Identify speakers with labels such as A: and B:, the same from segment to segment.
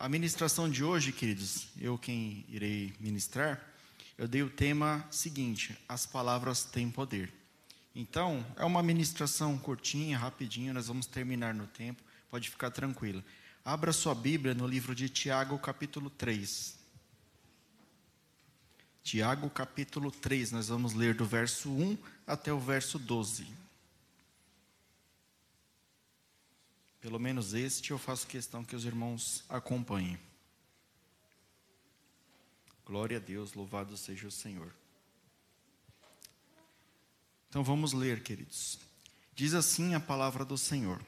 A: A ministração de hoje, queridos, eu quem irei ministrar, eu dei o tema seguinte: as palavras têm poder. Então, é uma ministração curtinha, rapidinho, nós vamos terminar no tempo, pode ficar tranquilo. Abra sua Bíblia no livro de Tiago, capítulo 3. Tiago, capítulo 3, nós vamos ler do verso 1 até o verso 12. Pelo menos este eu faço questão que os irmãos acompanhem. Glória a Deus, louvado seja o Senhor. Então vamos ler, queridos. Diz assim a palavra do Senhor: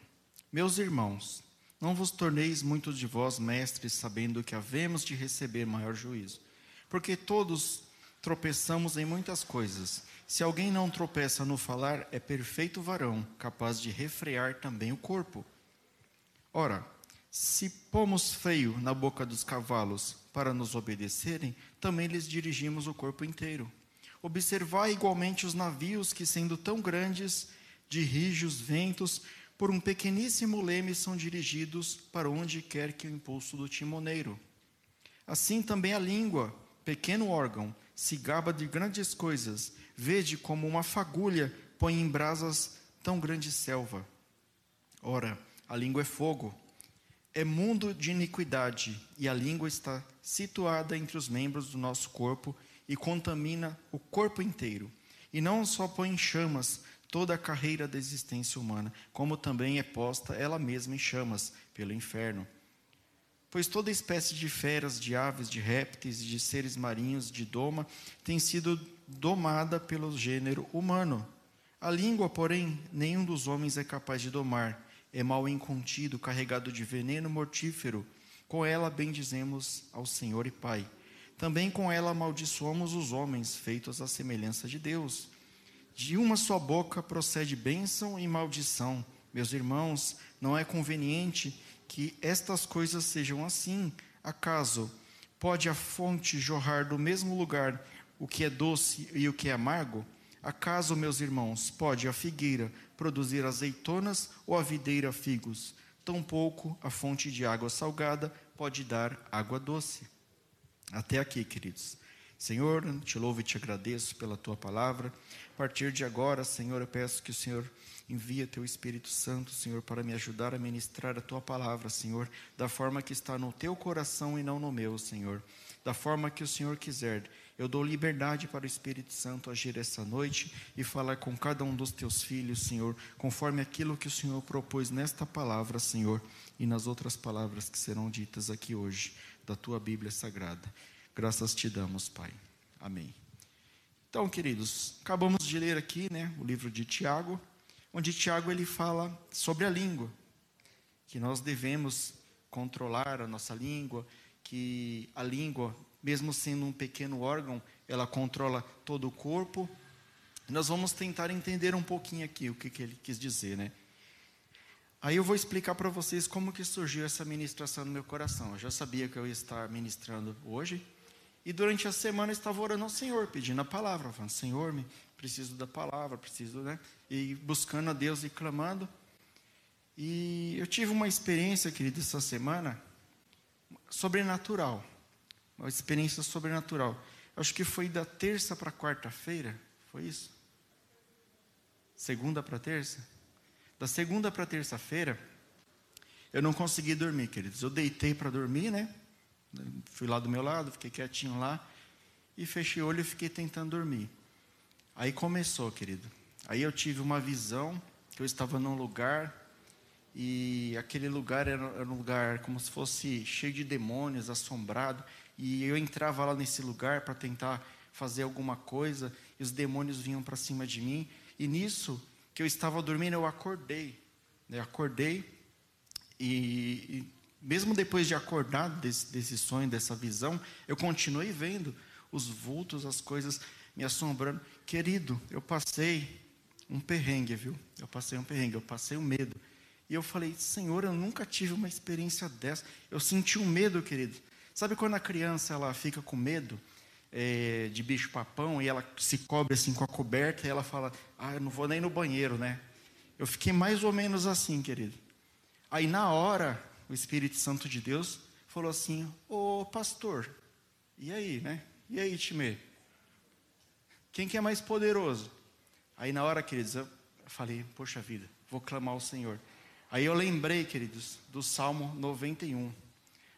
A: Meus irmãos, não vos torneis muitos de vós mestres, sabendo que havemos de receber maior juízo. Porque todos tropeçamos em muitas coisas. Se alguém não tropeça no falar, é perfeito varão, capaz de refrear também o corpo. Ora, se pomos freio na boca dos cavalos para nos obedecerem, também lhes dirigimos o corpo inteiro. Observai igualmente os navios que, sendo tão grandes, de rijos ventos, por um pequeníssimo leme são dirigidos para onde quer que o impulso do timoneiro. Assim também a língua, pequeno órgão, se gaba de grandes coisas, vede como uma fagulha põe em brasas tão grande selva. Ora, a língua é fogo, é mundo de iniquidade, e a língua está situada entre os membros do nosso corpo e contamina o corpo inteiro. E não só põe em chamas toda a carreira da existência humana, como também é posta ela mesma em chamas pelo inferno. Pois toda espécie de feras, de aves, de répteis e de seres marinhos de doma tem sido domada pelo gênero humano. A língua, porém, nenhum dos homens é capaz de domar é mal incontido, carregado de veneno mortífero. Com ela bendizemos ao Senhor e Pai. Também com ela amaldiçoamos os homens, feitos à semelhança de Deus. De uma só boca procede bênção e maldição. Meus irmãos, não é conveniente que estas coisas sejam assim. Acaso pode a fonte jorrar do mesmo lugar o que é doce e o que é amargo? Acaso, meus irmãos, pode a figueira produzir azeitonas ou a videira figos? Tampouco a fonte de água salgada pode dar água doce. Até aqui, queridos. Senhor, te louvo e te agradeço pela tua palavra. A partir de agora, Senhor, eu peço que o Senhor envie teu Espírito Santo, Senhor, para me ajudar a ministrar a tua palavra, Senhor, da forma que está no teu coração e não no meu, Senhor da forma que o Senhor quiser. Eu dou liberdade para o Espírito Santo agir essa noite e falar com cada um dos teus filhos, Senhor, conforme aquilo que o Senhor propôs nesta palavra, Senhor, e nas outras palavras que serão ditas aqui hoje, da tua Bíblia Sagrada. Graças te damos, Pai. Amém. Então, queridos, acabamos de ler aqui, né, o livro de Tiago, onde Tiago ele fala sobre a língua, que nós devemos controlar a nossa língua, que a língua, mesmo sendo um pequeno órgão, ela controla todo o corpo. Nós vamos tentar entender um pouquinho aqui o que, que ele quis dizer, né? Aí eu vou explicar para vocês como que surgiu essa ministração no meu coração. Eu já sabia que eu ia estar ministrando hoje. E durante a semana eu estava orando ao Senhor, pedindo a palavra, falando, Senhor, me preciso da palavra, preciso, né? E buscando a Deus e clamando. E eu tive uma experiência, querido, essa semana, sobrenatural. Uma experiência sobrenatural. Acho que foi da terça para quarta-feira, foi isso? Segunda para terça? Da segunda para terça-feira, eu não consegui dormir, queridos. Eu deitei para dormir, né? Fui lá do meu lado, fiquei quietinho lá e fechei o olho e fiquei tentando dormir. Aí começou, querido. Aí eu tive uma visão que eu estava num lugar e aquele lugar era, era um lugar como se fosse cheio de demônios, assombrado. E eu entrava lá nesse lugar para tentar fazer alguma coisa, e os demônios vinham para cima de mim. E nisso que eu estava dormindo, eu acordei. Né? acordei, e, e mesmo depois de acordar desse, desse sonho, dessa visão, eu continuei vendo os vultos, as coisas me assombrando. Querido, eu passei um perrengue, viu? Eu passei um perrengue, eu passei um medo. E eu falei, Senhor, eu nunca tive uma experiência dessa. Eu senti um medo, querido. Sabe quando a criança ela fica com medo é, de bicho-papão e ela se cobre assim com a coberta e ela fala, ah, eu não vou nem no banheiro, né? Eu fiquei mais ou menos assim, querido. Aí na hora, o Espírito Santo de Deus falou assim: Ô pastor, e aí, né? E aí, Timê? Quem que é mais poderoso? Aí na hora, queridos, eu falei: Poxa vida, vou clamar ao Senhor. Aí eu lembrei, queridos, do Salmo 91.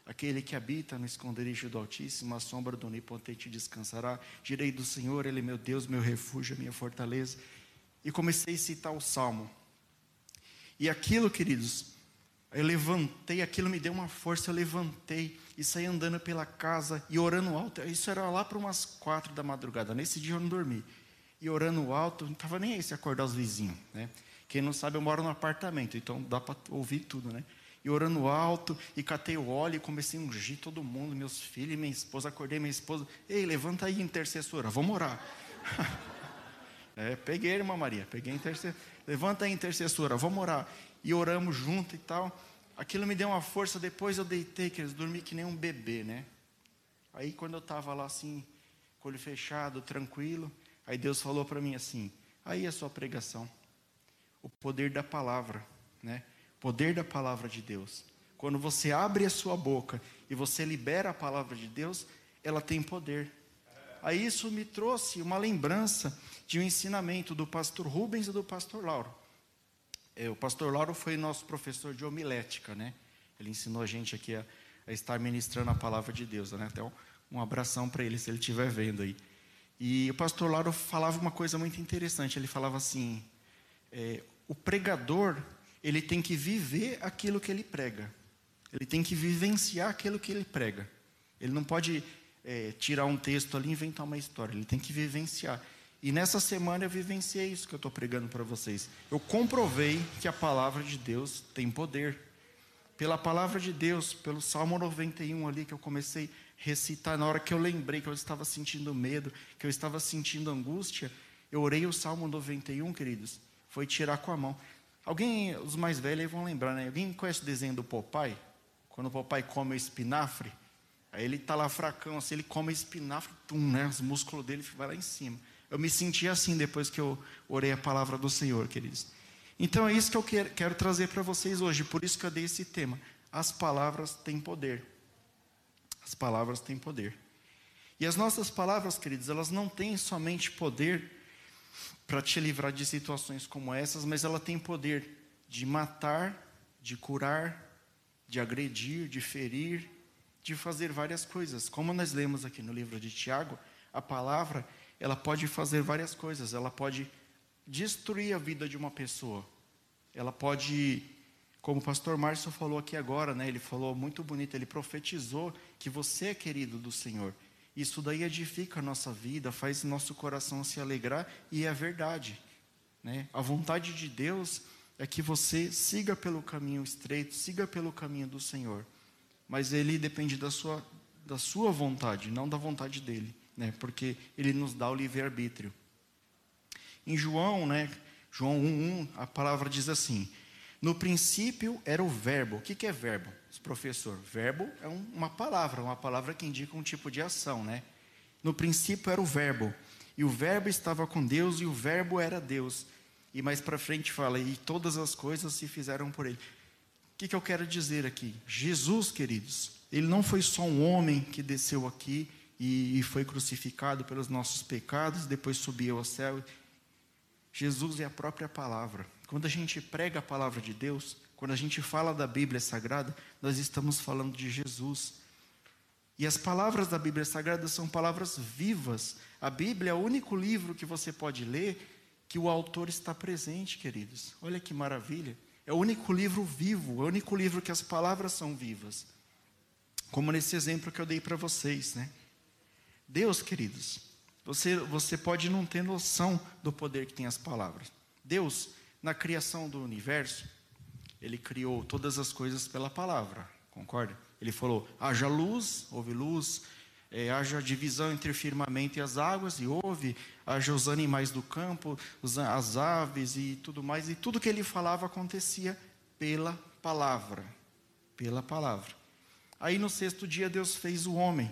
A: Aquele que habita no esconderijo do Altíssimo, a sombra do Onipotente descansará. Direi do Senhor, Ele é meu Deus, meu refúgio, minha fortaleza. E comecei a citar o Salmo. E aquilo, queridos, eu levantei, aquilo me deu uma força, eu levantei e saí andando pela casa e orando alto. Isso era lá para umas quatro da madrugada. Nesse dia eu não dormi. E orando alto, não estava nem aí se acordar os vizinhos, né? Quem não sabe, eu moro no apartamento, então dá para ouvir tudo, né? E orando alto, e catei o óleo, e comecei a ungir todo mundo, meus filhos minha esposa. Acordei minha esposa, ei, levanta aí, intercessora, vamos orar. é, peguei, irmã Maria, peguei a intercessora. Levanta aí, intercessora, vamos orar. E oramos junto e tal. Aquilo me deu uma força, depois eu deitei, que eles dormi que nem um bebê, né? Aí quando eu estava lá assim, com o olho fechado, tranquilo, aí Deus falou para mim assim: aí a sua pregação o poder da palavra, né? Poder da palavra de Deus. Quando você abre a sua boca e você libera a palavra de Deus, ela tem poder. Aí isso me trouxe uma lembrança de um ensinamento do pastor Rubens e do pastor Lauro. É, o pastor Lauro foi nosso professor de homilética, né? Ele ensinou a gente aqui a, a estar ministrando a palavra de Deus, né? Até um, um abração para ele se ele estiver vendo aí. E o pastor Lauro falava uma coisa muito interessante. Ele falava assim: é, o pregador, ele tem que viver aquilo que ele prega. Ele tem que vivenciar aquilo que ele prega. Ele não pode é, tirar um texto ali e inventar uma história. Ele tem que vivenciar. E nessa semana eu vivenciei isso que eu estou pregando para vocês. Eu comprovei que a palavra de Deus tem poder. Pela palavra de Deus, pelo Salmo 91 ali que eu comecei a recitar, na hora que eu lembrei que eu estava sentindo medo, que eu estava sentindo angústia, eu orei o Salmo 91, queridos foi tirar com a mão. Alguém, os mais velhos vão lembrar, né? Alguém conhece o desenho do Popeye? Quando o Popeye come o espinafre, aí ele está lá fracão, assim, ele come o espinafre, tum, né? Os músculos dele vai lá em cima. Eu me senti assim depois que eu orei a palavra do Senhor, queridos. Então é isso que eu quero, quero trazer para vocês hoje, por isso que eu dei esse tema. As palavras têm poder. As palavras têm poder. E as nossas palavras, queridos, elas não têm somente poder para te livrar de situações como essas, mas ela tem poder de matar, de curar, de agredir, de ferir, de fazer várias coisas. Como nós lemos aqui no livro de Tiago, a palavra, ela pode fazer várias coisas. Ela pode destruir a vida de uma pessoa. Ela pode, como o pastor Márcio falou aqui agora, né? Ele falou muito bonito, ele profetizou que você é querido do Senhor. Isso daí edifica a nossa vida, faz nosso coração se alegrar e é verdade. Né? A vontade de Deus é que você siga pelo caminho estreito, siga pelo caminho do Senhor. Mas ele depende da sua, da sua vontade, não da vontade dele, né? porque ele nos dá o livre-arbítrio. Em João, né, João 1,1, a palavra diz assim: No princípio era o Verbo. O que, que é verbo? Professor, verbo é um, uma palavra, uma palavra que indica um tipo de ação, né? No princípio era o verbo, e o verbo estava com Deus, e o verbo era Deus. E mais para frente fala, e todas as coisas se fizeram por ele. O que, que eu quero dizer aqui? Jesus, queridos, ele não foi só um homem que desceu aqui e, e foi crucificado pelos nossos pecados, depois subiu ao céu. Jesus é a própria palavra. Quando a gente prega a palavra de Deus, quando a gente fala da Bíblia Sagrada, nós estamos falando de Jesus. E as palavras da Bíblia Sagrada são palavras vivas. A Bíblia é o único livro que você pode ler que o autor está presente, queridos. Olha que maravilha. É o único livro vivo, é o único livro que as palavras são vivas. Como nesse exemplo que eu dei para vocês, né? Deus, queridos, você, você pode não ter noção do poder que tem as palavras. Deus, na criação do universo, ele criou todas as coisas pela palavra, concorda? Ele falou: haja luz, houve luz, é, haja divisão entre o firmamento e as águas, e houve, haja os animais do campo, as aves e tudo mais, e tudo que ele falava acontecia pela palavra. Pela palavra. Aí no sexto dia Deus fez o homem.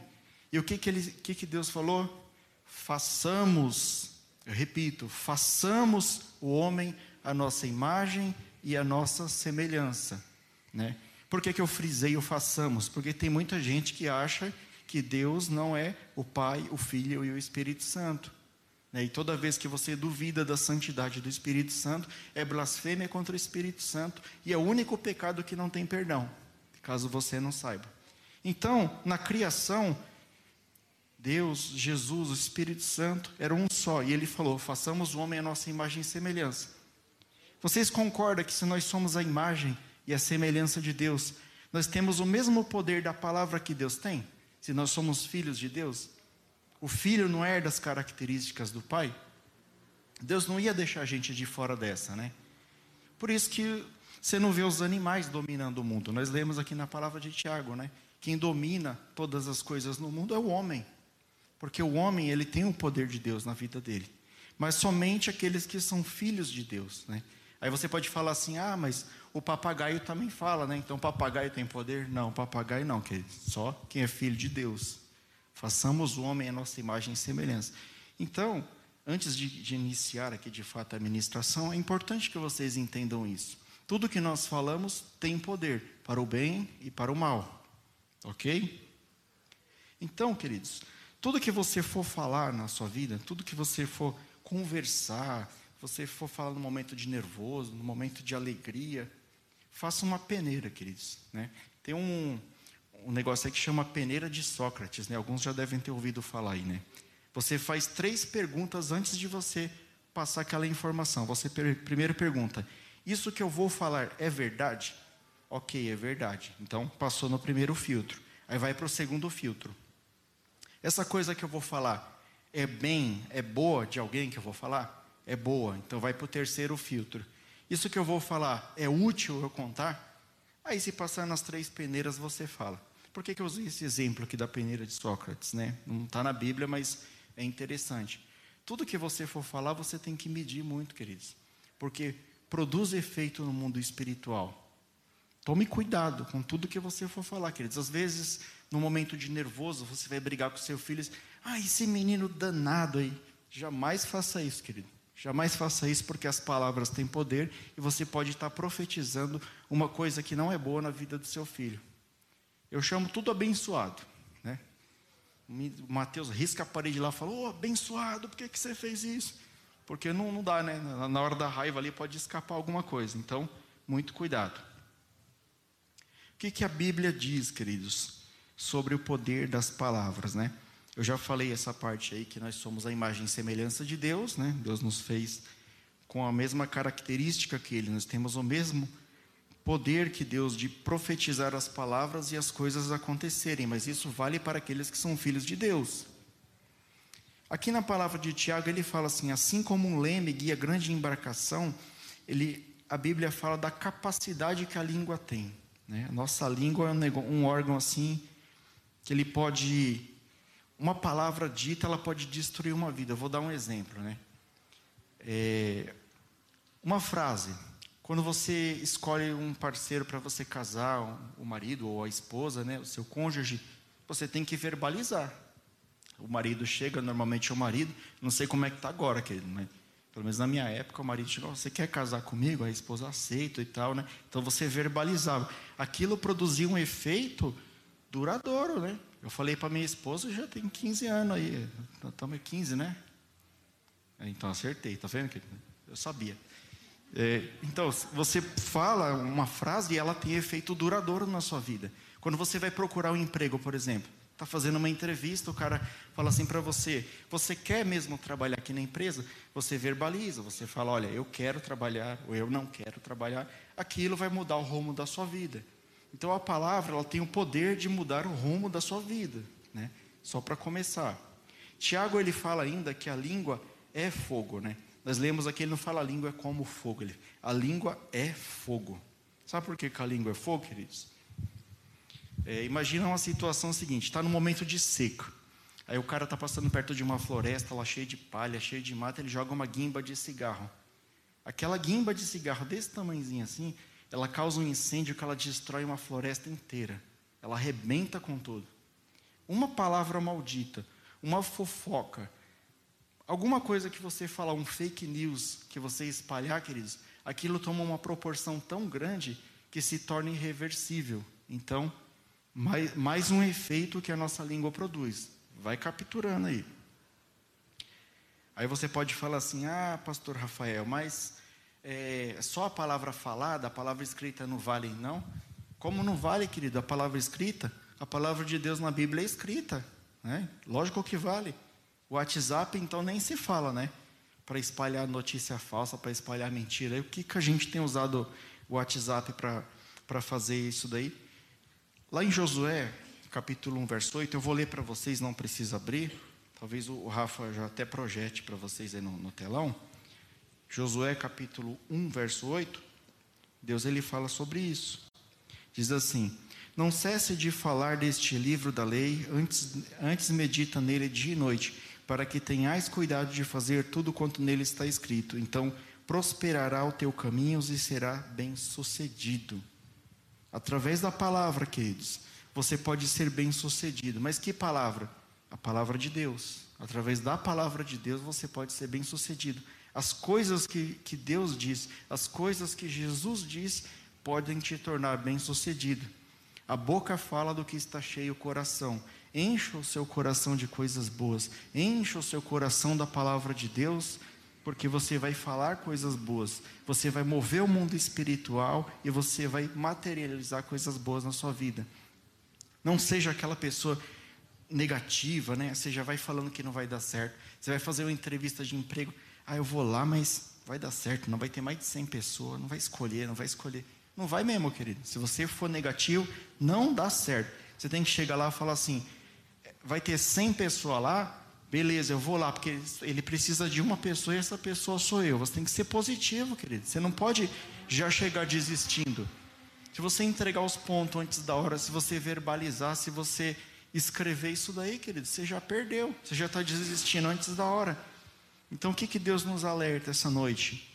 A: E o que, que, ele, que, que Deus falou? Façamos, eu repito, façamos o homem a nossa imagem e a nossa semelhança, né? Por que, que eu frisei o façamos? Porque tem muita gente que acha que Deus não é o Pai, o Filho e o Espírito Santo. Né? E toda vez que você duvida da santidade do Espírito Santo, é blasfêmia contra o Espírito Santo e é o único pecado que não tem perdão, caso você não saiba. Então, na criação, Deus, Jesus, o Espírito Santo era um só, e ele falou: façamos o homem a nossa imagem e semelhança. Vocês concordam que se nós somos a imagem e a semelhança de Deus, nós temos o mesmo poder da palavra que Deus tem? Se nós somos filhos de Deus? O filho não herda as características do pai? Deus não ia deixar a gente de fora dessa, né? Por isso que você não vê os animais dominando o mundo. Nós lemos aqui na palavra de Tiago, né? Quem domina todas as coisas no mundo é o homem. Porque o homem, ele tem o poder de Deus na vida dele. Mas somente aqueles que são filhos de Deus, né? Aí você pode falar assim: "Ah, mas o papagaio também fala, né? Então o papagaio tem poder?" Não, o papagaio não, querido. Só quem é filho de Deus. Façamos o homem a nossa imagem e semelhança. Então, antes de, de iniciar aqui de fato a administração, é importante que vocês entendam isso. Tudo que nós falamos tem poder para o bem e para o mal. Ok? Então, queridos, tudo que você for falar na sua vida, tudo que você for conversar, você for falar no momento de nervoso, no momento de alegria, faça uma peneira, queridos. Né? Tem um, um negócio aí que chama peneira de Sócrates, né? Alguns já devem ter ouvido falar aí, né? Você faz três perguntas antes de você passar aquela informação. Você per primeiro pergunta: Isso que eu vou falar é verdade? Ok, é verdade. Então passou no primeiro filtro. Aí vai para o segundo filtro. Essa coisa que eu vou falar é bem, é boa de alguém que eu vou falar? É boa. Então vai para o terceiro filtro. Isso que eu vou falar é útil eu contar? Aí, se passar nas três peneiras, você fala. Por que, que eu usei esse exemplo aqui da peneira de Sócrates? Né? Não está na Bíblia, mas é interessante. Tudo que você for falar, você tem que medir muito, queridos. Porque produz efeito no mundo espiritual. Tome cuidado com tudo que você for falar, queridos. Às vezes, no momento de nervoso, você vai brigar com seu filho. Ah, esse menino danado aí. Jamais faça isso, querido. Jamais faça isso, porque as palavras têm poder e você pode estar profetizando uma coisa que não é boa na vida do seu filho. Eu chamo tudo abençoado. Né? O Mateus risca a parede lá e fala: oh, abençoado, por que, que você fez isso? Porque não, não dá, né? Na hora da raiva ali pode escapar alguma coisa. Então, muito cuidado. O que, que a Bíblia diz, queridos, sobre o poder das palavras, né? Eu já falei essa parte aí que nós somos a imagem e semelhança de Deus, né? Deus nos fez com a mesma característica que Ele, nós temos o mesmo poder que Deus de profetizar as palavras e as coisas acontecerem, mas isso vale para aqueles que são filhos de Deus. Aqui na palavra de Tiago ele fala assim: assim como um leme guia grande embarcação, ele, a Bíblia fala da capacidade que a língua tem. Né? A nossa língua é um, um órgão assim que ele pode, uma palavra dita, ela pode destruir uma vida. Eu vou dar um exemplo, né? É, uma frase, quando você escolhe um parceiro para você casar, o marido ou a esposa, né, o seu cônjuge, você tem que verbalizar. O marido chega, normalmente é o marido, não sei como é que está agora, querido, mas pelo menos na minha época, o marido chegou, você quer casar comigo? A esposa aceita e tal, né? Então você verbalizava. Aquilo produzia um efeito duradouro, né? Eu falei para minha esposa, já tem 15 anos aí, estamos 15, né? Então acertei, tá vendo? Eu sabia. É, então, você fala uma frase e ela tem efeito duradouro na sua vida. Quando você vai procurar um emprego, por exemplo, está fazendo uma entrevista, o cara fala assim para você: Você quer mesmo trabalhar aqui na empresa? Você verbaliza, você fala: Olha, eu quero trabalhar, ou eu não quero trabalhar. Aquilo vai mudar o rumo da sua vida. Então, a palavra ela tem o poder de mudar o rumo da sua vida. Né? Só para começar. Tiago ele fala ainda que a língua é fogo, né? Nós lemos aqui, ele não fala a língua é como fogo. Ele, a língua é fogo. Sabe por que, que a língua é fogo, queridos? É, imagina uma situação seguinte: está no momento de seca. Aí o cara está passando perto de uma floresta lá cheia de palha, cheia de mata, ele joga uma guimba de cigarro. Aquela guimba de cigarro desse tamanhozinho assim, ela causa um incêndio que ela destrói uma floresta inteira. Ela arrebenta com tudo. Uma palavra maldita, uma fofoca, Alguma coisa que você falar, um fake news que você espalhar, queridos, aquilo toma uma proporção tão grande que se torna irreversível. Então, mais, mais um efeito que a nossa língua produz. Vai capturando aí. Aí você pode falar assim: ah, pastor Rafael, mas é, só a palavra falada, a palavra escrita não vale, não? Como não vale, querido, a palavra escrita? A palavra de Deus na Bíblia é escrita. Né? Lógico que vale. O WhatsApp, então, nem se fala, né? Para espalhar notícia falsa, para espalhar mentira. E o que, que a gente tem usado o WhatsApp para fazer isso daí? Lá em Josué, capítulo 1, verso 8, eu vou ler para vocês, não precisa abrir. Talvez o Rafa já até projete para vocês aí no, no telão. Josué capítulo 1, verso 8. Deus ele fala sobre isso. Diz assim: Não cesse de falar deste livro da lei, antes, antes medita nele dia e noite, para que tenhais cuidado de fazer tudo quanto nele está escrito. Então prosperará o teu caminho e será bem-sucedido. Através da palavra, queridos, você pode ser bem-sucedido. Mas que palavra? A palavra de Deus. Através da palavra de Deus você pode ser bem sucedido. As coisas que, que Deus diz, as coisas que Jesus diz, podem te tornar bem sucedido. A boca fala do que está cheio o coração. Encha o seu coração de coisas boas. Encha o seu coração da palavra de Deus, porque você vai falar coisas boas. Você vai mover o mundo espiritual e você vai materializar coisas boas na sua vida. Não seja aquela pessoa negativa, né? Você já vai falando que não vai dar certo. Você vai fazer uma entrevista de emprego. Ah, eu vou lá, mas vai dar certo. Não vai ter mais de 100 pessoas. Não vai escolher, não vai escolher. Não vai mesmo, querido. Se você for negativo, não dá certo. Você tem que chegar lá e falar assim: vai ter 100 pessoas lá. Beleza, eu vou lá, porque ele precisa de uma pessoa e essa pessoa sou eu. Você tem que ser positivo, querido. Você não pode já chegar desistindo. Se você entregar os pontos antes da hora, se você verbalizar, se você escrever isso daí, querido, você já perdeu, você já está desistindo antes da hora. Então o que, que Deus nos alerta essa noite?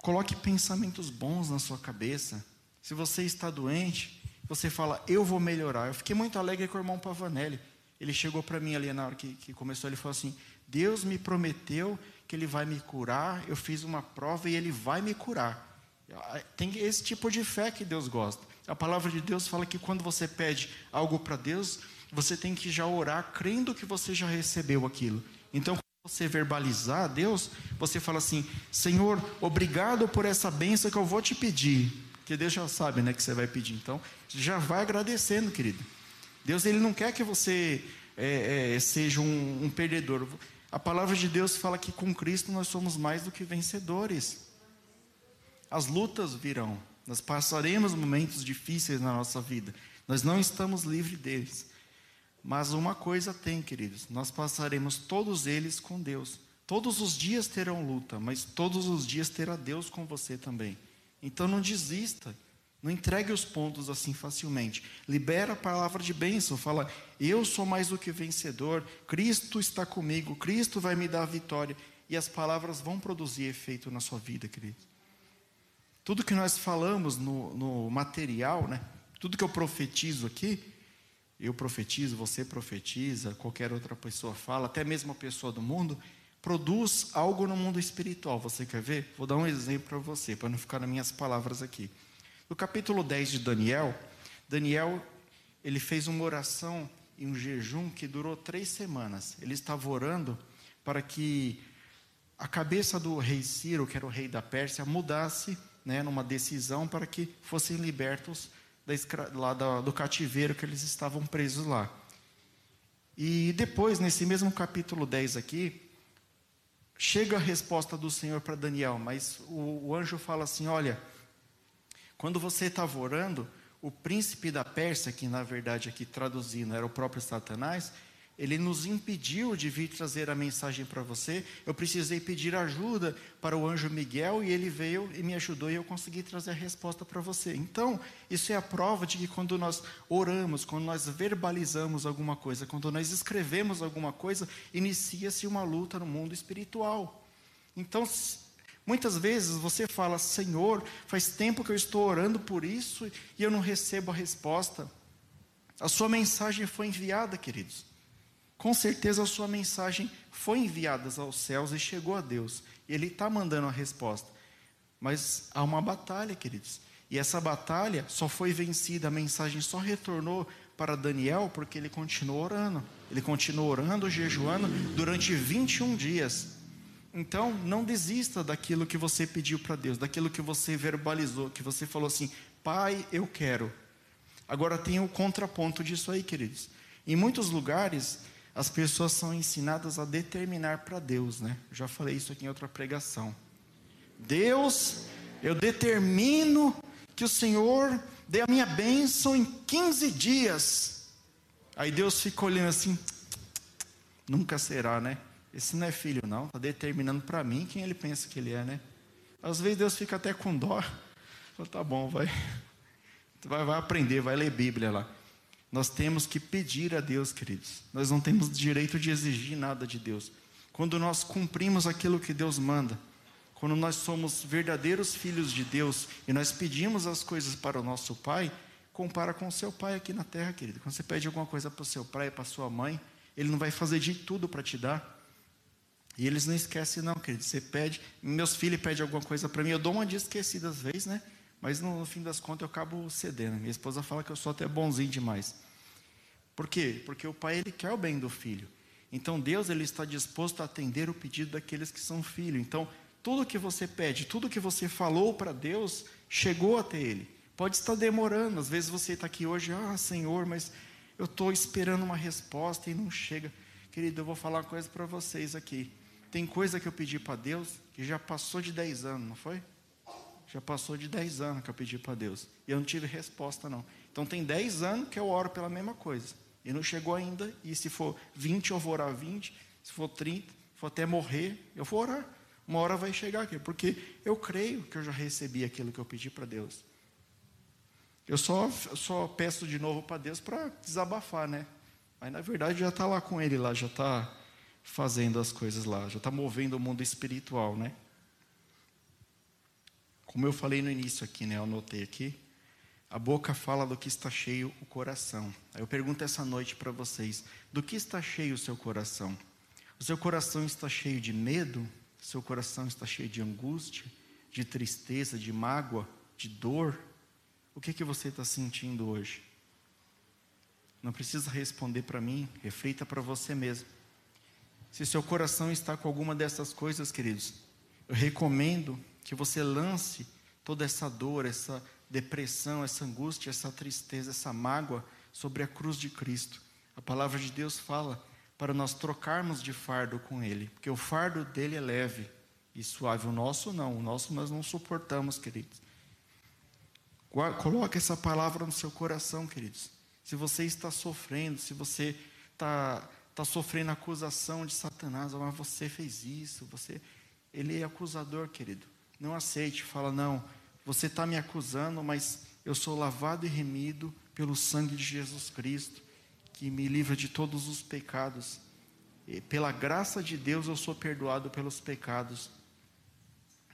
A: Coloque pensamentos bons na sua cabeça. Se você está doente, você fala, eu vou melhorar. Eu fiquei muito alegre com o irmão Pavanelli. Ele chegou para mim ali na hora que, que começou, ele falou assim: Deus me prometeu que Ele vai me curar, eu fiz uma prova e Ele vai me curar. Tem esse tipo de fé que Deus gosta. A palavra de Deus fala que quando você pede algo para Deus, você tem que já orar crendo que você já recebeu aquilo. Então, você verbalizar a Deus, você fala assim: Senhor, obrigado por essa bênção que eu vou te pedir. Porque Deus já sabe né, que você vai pedir. Então, já vai agradecendo, querido. Deus ele não quer que você é, é, seja um, um perdedor. A palavra de Deus fala que com Cristo nós somos mais do que vencedores. As lutas virão, nós passaremos momentos difíceis na nossa vida. Nós não estamos livres deles. Mas uma coisa tem, queridos: nós passaremos todos eles com Deus. Todos os dias terão luta, mas todos os dias terá Deus com você também. Então não desista. Não entregue os pontos assim facilmente. Libera a palavra de bênção. Fala, eu sou mais do que vencedor. Cristo está comigo. Cristo vai me dar a vitória. E as palavras vão produzir efeito na sua vida, queridos. Tudo que nós falamos no, no material, né? tudo que eu profetizo aqui, eu profetizo, você profetiza, qualquer outra pessoa fala, até mesmo a pessoa do mundo, produz algo no mundo espiritual. Você quer ver? Vou dar um exemplo para você, para não ficar nas minhas palavras aqui. No capítulo 10 de Daniel, Daniel ele fez uma oração e um jejum que durou três semanas. Ele estava orando para que a cabeça do rei Ciro, que era o rei da Pérsia, mudasse né, numa decisão para que fossem libertos da, lá do, do cativeiro que eles estavam presos lá. E depois, nesse mesmo capítulo 10 aqui, chega a resposta do Senhor para Daniel, mas o, o, anjo fala assim: olha, quando você estava orando, o príncipe da Pérsia, que na verdade aqui traduzindo era o próprio Satanás, ele nos impediu de vir trazer a mensagem para você. Eu precisei pedir ajuda para o anjo Miguel e ele veio e me ajudou e eu consegui trazer a resposta para você. Então, isso é a prova de que quando nós oramos, quando nós verbalizamos alguma coisa, quando nós escrevemos alguma coisa, inicia-se uma luta no mundo espiritual. Então, muitas vezes você fala: Senhor, faz tempo que eu estou orando por isso e eu não recebo a resposta. A sua mensagem foi enviada, queridos com certeza a sua mensagem foi enviada aos céus e chegou a Deus. Ele está mandando a resposta. Mas há uma batalha, queridos. E essa batalha só foi vencida, a mensagem só retornou para Daniel porque ele continuou orando. Ele continuou orando, jejuando durante 21 dias. Então, não desista daquilo que você pediu para Deus, daquilo que você verbalizou, que você falou assim: Pai, eu quero. Agora tem o contraponto disso aí, queridos. Em muitos lugares, as pessoas são ensinadas a determinar para Deus, né? Já falei isso aqui em outra pregação. Deus, eu determino que o Senhor dê a minha bênção em 15 dias. Aí Deus fica olhando assim, nunca será, né? Esse não é filho, não. Está determinando para mim quem ele pensa que ele é, né? Às vezes Deus fica até com dó. Fala, tá bom, vai. vai. Vai aprender, vai ler Bíblia lá. Nós temos que pedir a Deus, queridos. Nós não temos direito de exigir nada de Deus. Quando nós cumprimos aquilo que Deus manda, quando nós somos verdadeiros filhos de Deus e nós pedimos as coisas para o nosso Pai, compara com o seu pai aqui na terra, querido. Quando você pede alguma coisa para o seu pai, para sua mãe, ele não vai fazer de tudo para te dar. E eles não esquecem, não, querido. Você pede, meus filhos pedem alguma coisa para mim, eu dou uma de esquecida às vezes, né? Mas no, no, fim das contas eu acabo cedendo. Minha esposa fala que eu sou até bonzinho demais. Por quê? Porque o pai ele quer o bem do filho. Então Deus ele está disposto a atender o pedido daqueles que são filhos. Então tudo que você pede, tudo que você falou para Deus chegou até Ele. Pode estar demorando. Às vezes você está aqui hoje, ah Senhor, mas eu estou esperando uma resposta e não chega. Querido, eu vou falar uma coisa para vocês aqui. Tem coisa que eu pedi para Deus que já passou de 10 anos, não foi? Já passou de 10 anos que eu pedi para Deus. E eu não tive resposta, não. Então tem 10 anos que eu oro pela mesma coisa. E não chegou ainda. E se for 20, eu vou orar 20. Se for 30, se for até morrer, eu vou orar. Uma hora vai chegar aqui. Porque eu creio que eu já recebi aquilo que eu pedi para Deus. Eu só, só peço de novo para Deus para desabafar, né? Mas na verdade já está lá com Ele, lá já está fazendo as coisas lá, já está movendo o mundo espiritual, né? Como eu falei no início aqui, né? Eu anotei aqui. A boca fala do que está cheio o coração. Eu pergunto essa noite para vocês: do que está cheio o seu coração? O seu coração está cheio de medo? O seu coração está cheio de angústia, de tristeza, de mágoa, de dor? O que, que você está sentindo hoje? Não precisa responder para mim, reflita para você mesmo. Se seu coração está com alguma dessas coisas, queridos, eu recomendo que você lance toda essa dor, essa depressão, essa angústia, essa tristeza, essa mágoa sobre a cruz de Cristo. A palavra de Deus fala para nós trocarmos de fardo com Ele, porque o fardo dele é leve e suave. O nosso não, o nosso nós não suportamos, queridos. Coloque essa palavra no seu coração, queridos. Se você está sofrendo, se você está está sofrendo acusação de Satanás, mas você fez isso, você, ele é acusador, querido. Não aceite, fala não, você está me acusando, mas eu sou lavado e remido pelo sangue de Jesus Cristo, que me livra de todos os pecados. E pela graça de Deus eu sou perdoado pelos pecados.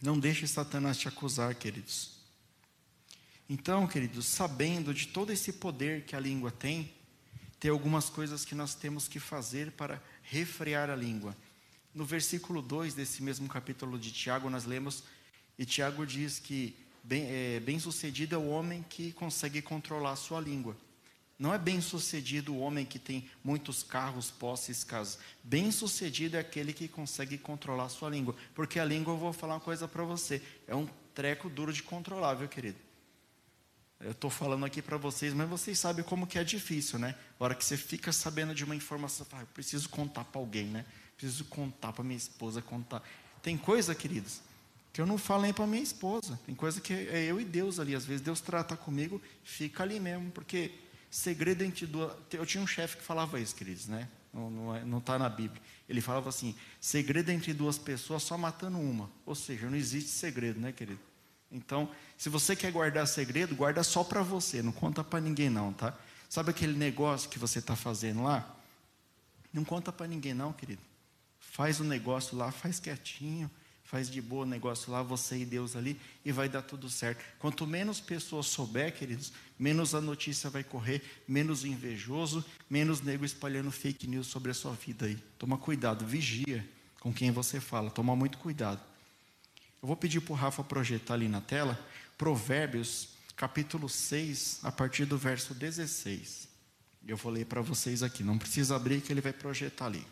A: Não deixe Satanás te acusar, queridos. Então, queridos, sabendo de todo esse poder que a língua tem, tem algumas coisas que nós temos que fazer para refrear a língua. No versículo 2 desse mesmo capítulo de Tiago, nós lemos, e Tiago diz que bem, é, bem é o homem que consegue controlar a sua língua. Não é bem sucedido o homem que tem muitos carros, posses, casas. Bem sucedido é aquele que consegue controlar a sua língua. Porque a língua, eu vou falar uma coisa para você, é um treco duro de controlar, viu, querido? Eu estou falando aqui para vocês, mas vocês sabem como que é difícil, né? A hora que você fica sabendo de uma informação, fala, ah, eu preciso contar para alguém, né? Preciso contar para minha esposa, contar. Tem coisa, queridos, que eu não falo nem para minha esposa. Tem coisa que é eu e Deus ali. Às vezes Deus trata comigo, fica ali mesmo, porque segredo entre duas. Eu tinha um chefe que falava isso, queridos, né? Não está tá na Bíblia. Ele falava assim: segredo entre duas pessoas, só matando uma. Ou seja, não existe segredo, né, querido? Então, se você quer guardar segredo, guarda só para você, não conta para ninguém não, tá? Sabe aquele negócio que você está fazendo lá? Não conta para ninguém não, querido. Faz o negócio lá, faz quietinho, faz de boa o negócio lá, você e Deus ali, e vai dar tudo certo. Quanto menos pessoas souber, queridos, menos a notícia vai correr, menos invejoso, menos nego espalhando fake news sobre a sua vida aí. Toma cuidado, vigia com quem você fala, toma muito cuidado. Eu vou pedir para o Rafa projetar ali na tela Provérbios, capítulo 6, a partir do verso 16. Eu vou ler para vocês aqui, não precisa abrir que ele vai projetar ali.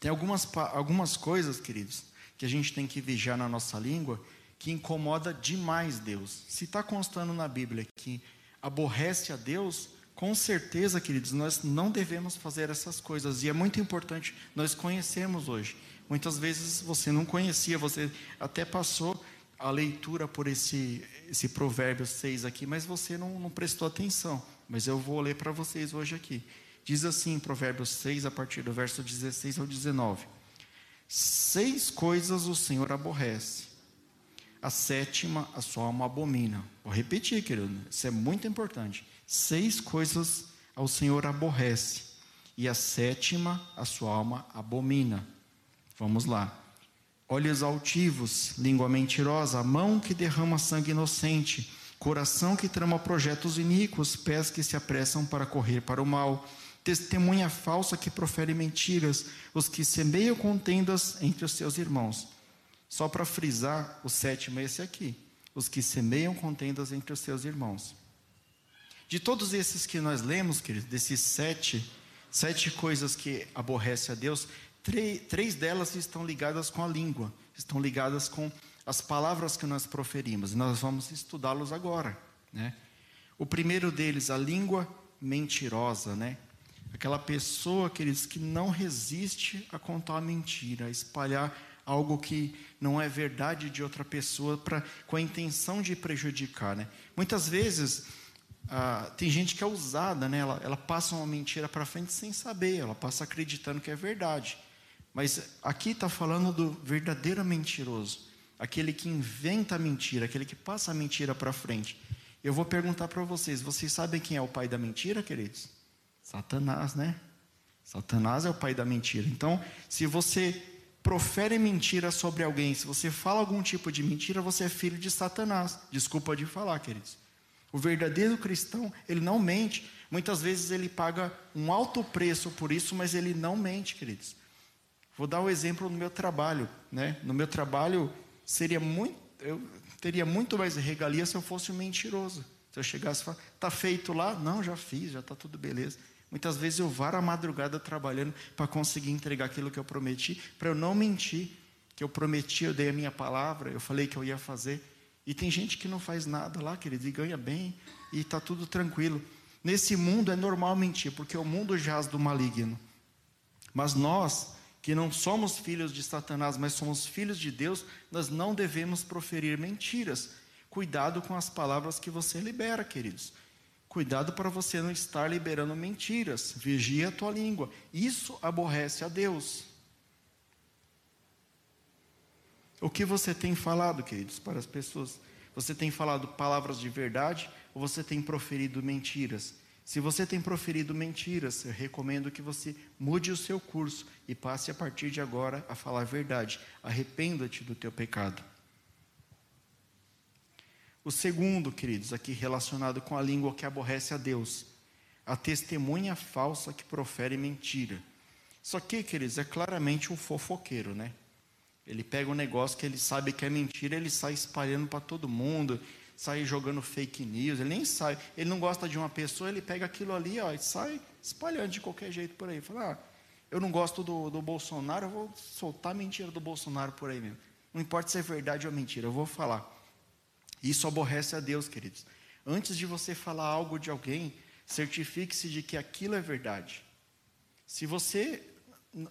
A: Tem algumas, algumas coisas, queridos, que a gente tem que vigiar na nossa língua que incomoda demais Deus. Se está constando na Bíblia que aborrece a Deus, com certeza, queridos, nós não devemos fazer essas coisas. E é muito importante nós conhecemos hoje. Muitas vezes você não conhecia, você até passou a leitura por esse, esse provérbio 6 aqui, mas você não, não prestou atenção. Mas eu vou ler para vocês hoje aqui. Diz assim, Provérbios 6, a partir do verso 16 ao 19: Seis coisas o Senhor aborrece, a sétima a sua alma abomina. Vou repetir, querido, isso é muito importante. Seis coisas ao Senhor aborrece, e a sétima a sua alma abomina. Vamos lá. Olhos altivos, língua mentirosa, mão que derrama sangue inocente, coração que trama projetos iníquos, pés que se apressam para correr para o mal testemunha falsa que profere mentiras, os que semeiam contendas entre os seus irmãos. Só para frisar, o sétimo é esse aqui: os que semeiam contendas entre os seus irmãos. De todos esses que nós lemos, queridos, desses sete, sete coisas que aborrece a Deus, três, três delas estão ligadas com a língua, estão ligadas com as palavras que nós proferimos. Nós vamos estudá-los agora, né? O primeiro deles, a língua mentirosa, né? Aquela pessoa, queridos, que não resiste a contar a mentira, a espalhar algo que não é verdade de outra pessoa pra, com a intenção de prejudicar. Né? Muitas vezes, ah, tem gente que é usada, né? ela, ela passa uma mentira para frente sem saber, ela passa acreditando que é verdade. Mas aqui está falando do verdadeiro mentiroso, aquele que inventa a mentira, aquele que passa a mentira para frente. Eu vou perguntar para vocês: vocês sabem quem é o pai da mentira, queridos? Satanás, né? Satanás é o pai da mentira. Então, se você profere mentira sobre alguém, se você fala algum tipo de mentira, você é filho de Satanás. Desculpa de falar, queridos. O verdadeiro cristão, ele não mente. Muitas vezes ele paga um alto preço por isso, mas ele não mente, queridos. Vou dar um exemplo no meu trabalho, né? No meu trabalho seria muito, eu teria muito mais regalia se eu fosse um mentiroso. Se eu chegasse e falasse, está feito lá? Não, já fiz, já está tudo beleza. Muitas vezes eu varo a madrugada trabalhando para conseguir entregar aquilo que eu prometi, para eu não mentir, que eu prometi, eu dei a minha palavra, eu falei que eu ia fazer. E tem gente que não faz nada lá, querido, e ganha bem, e está tudo tranquilo. Nesse mundo é normal mentir, porque o mundo jaz do maligno. Mas nós, que não somos filhos de Satanás, mas somos filhos de Deus, nós não devemos proferir mentiras. Cuidado com as palavras que você libera, queridos. Cuidado para você não estar liberando mentiras. Vigia a tua língua. Isso aborrece a Deus. O que você tem falado, queridos, para as pessoas? Você tem falado palavras de verdade ou você tem proferido mentiras? Se você tem proferido mentiras, eu recomendo que você mude o seu curso e passe a partir de agora a falar a verdade. Arrependa-te do teu pecado. O segundo, queridos, aqui relacionado com a língua que aborrece a Deus, a testemunha falsa que profere mentira. Isso aqui, queridos, é claramente um fofoqueiro, né? Ele pega um negócio que ele sabe que é mentira, ele sai espalhando para todo mundo, sai jogando fake news, ele nem sai, ele não gosta de uma pessoa, ele pega aquilo ali, ó, e sai espalhando de qualquer jeito por aí. Fala, ah, eu não gosto do, do Bolsonaro, eu vou soltar mentira do Bolsonaro por aí mesmo. Não importa se é verdade ou mentira, eu vou falar. Isso aborrece a Deus, queridos. Antes de você falar algo de alguém, certifique-se de que aquilo é verdade. Se você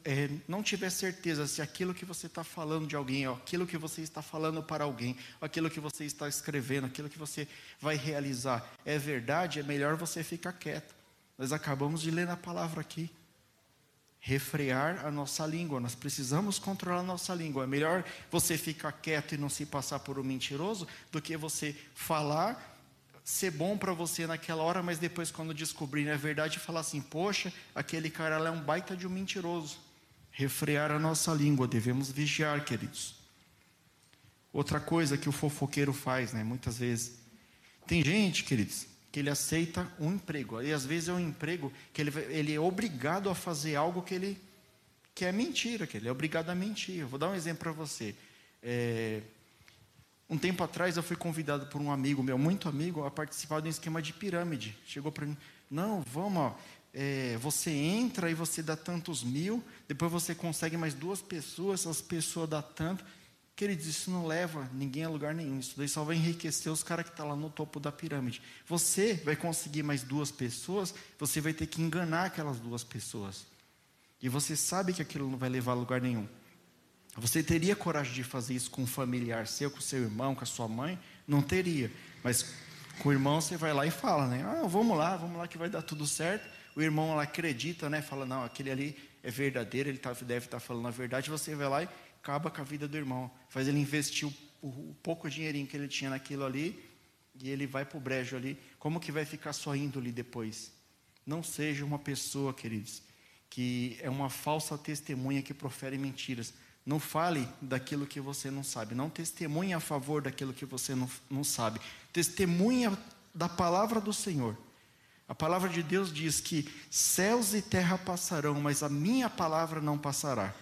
A: é, não tiver certeza se aquilo que você está falando de alguém, ou aquilo que você está falando para alguém, aquilo que você está escrevendo, aquilo que você vai realizar é verdade, é melhor você ficar quieto. Nós acabamos de ler na palavra aqui refrear a nossa língua. Nós precisamos controlar a nossa língua. É melhor você ficar quieto e não se passar por um mentiroso do que você falar, ser bom para você naquela hora, mas depois, quando descobrir a verdade, falar assim: Poxa, aquele cara é um baita de um mentiroso. Refrear a nossa língua, devemos vigiar, queridos. Outra coisa que o fofoqueiro faz, né, muitas vezes. Tem gente, queridos, que ele aceita um emprego. E às vezes é um emprego que ele, ele é obrigado a fazer algo que ele que é mentira, que ele é obrigado a mentir. Eu vou dar um exemplo para você. É, Um tempo atrás eu fui convidado por um amigo meu, muito amigo, a participar de um esquema de pirâmide. Chegou para mim, não, vamos, ó, é, você entra e você dá tantos mil, depois você consegue mais duas pessoas, essas pessoas dão tanto. Queridos, isso não leva ninguém a lugar nenhum. Isso daí só vai enriquecer os caras que estão tá lá no topo da pirâmide. Você vai conseguir mais duas pessoas, você vai ter que enganar aquelas duas pessoas. E você sabe que aquilo não vai levar a lugar nenhum. Você teria coragem de fazer isso com um familiar seu, com seu irmão, com a sua mãe? Não teria. Mas com o irmão você vai lá e fala, né? Ah, vamos lá, vamos lá que vai dar tudo certo. O irmão lá acredita, né? Fala, não, aquele ali é verdadeiro, ele tá, deve estar tá falando a verdade. Você vai lá e acaba com a vida do irmão. Faz ele investir o, o, pouco dinheirinho que ele tinha naquilo ali e ele vai para o brejo ali. Como que vai ficar sua índole depois? Não seja uma pessoa, queridos, que é uma falsa testemunha que profere mentiras. Não fale daquilo que você não sabe. Não testemunhe a favor daquilo que você não, não sabe. Testemunha da palavra do Senhor. A palavra de Deus diz que céus e terra passarão, mas a minha palavra não passará.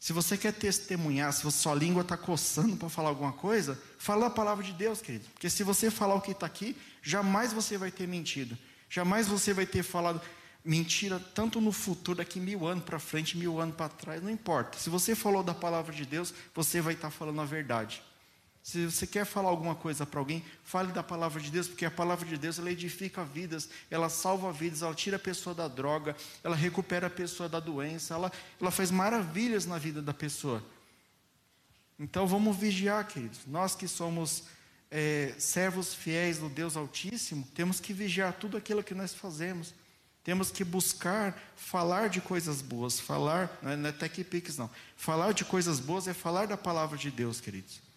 A: Se você quer testemunhar, se sua língua está coçando para falar alguma coisa, fala a palavra de Deus, querido. Porque se você falar o que está aqui, jamais você vai ter mentido. Jamais você vai ter falado mentira tanto no futuro, daqui mil anos para frente, mil anos para trás, não importa. Se você falou da palavra de Deus, você vai estar tá falando a verdade. Se você quer falar alguma coisa para alguém, fale da palavra de Deus, porque a palavra de Deus ela edifica vidas, ela salva vidas, ela tira a pessoa da droga, ela recupera a pessoa da doença, ela, ela faz maravilhas na vida da pessoa. Então vamos vigiar, queridos. Nós que somos é, servos fiéis do Deus Altíssimo, temos que vigiar tudo aquilo que nós fazemos. Temos que buscar falar de coisas boas, falar, não é tech pix não. Falar de coisas boas é falar da palavra de Deus, queridos.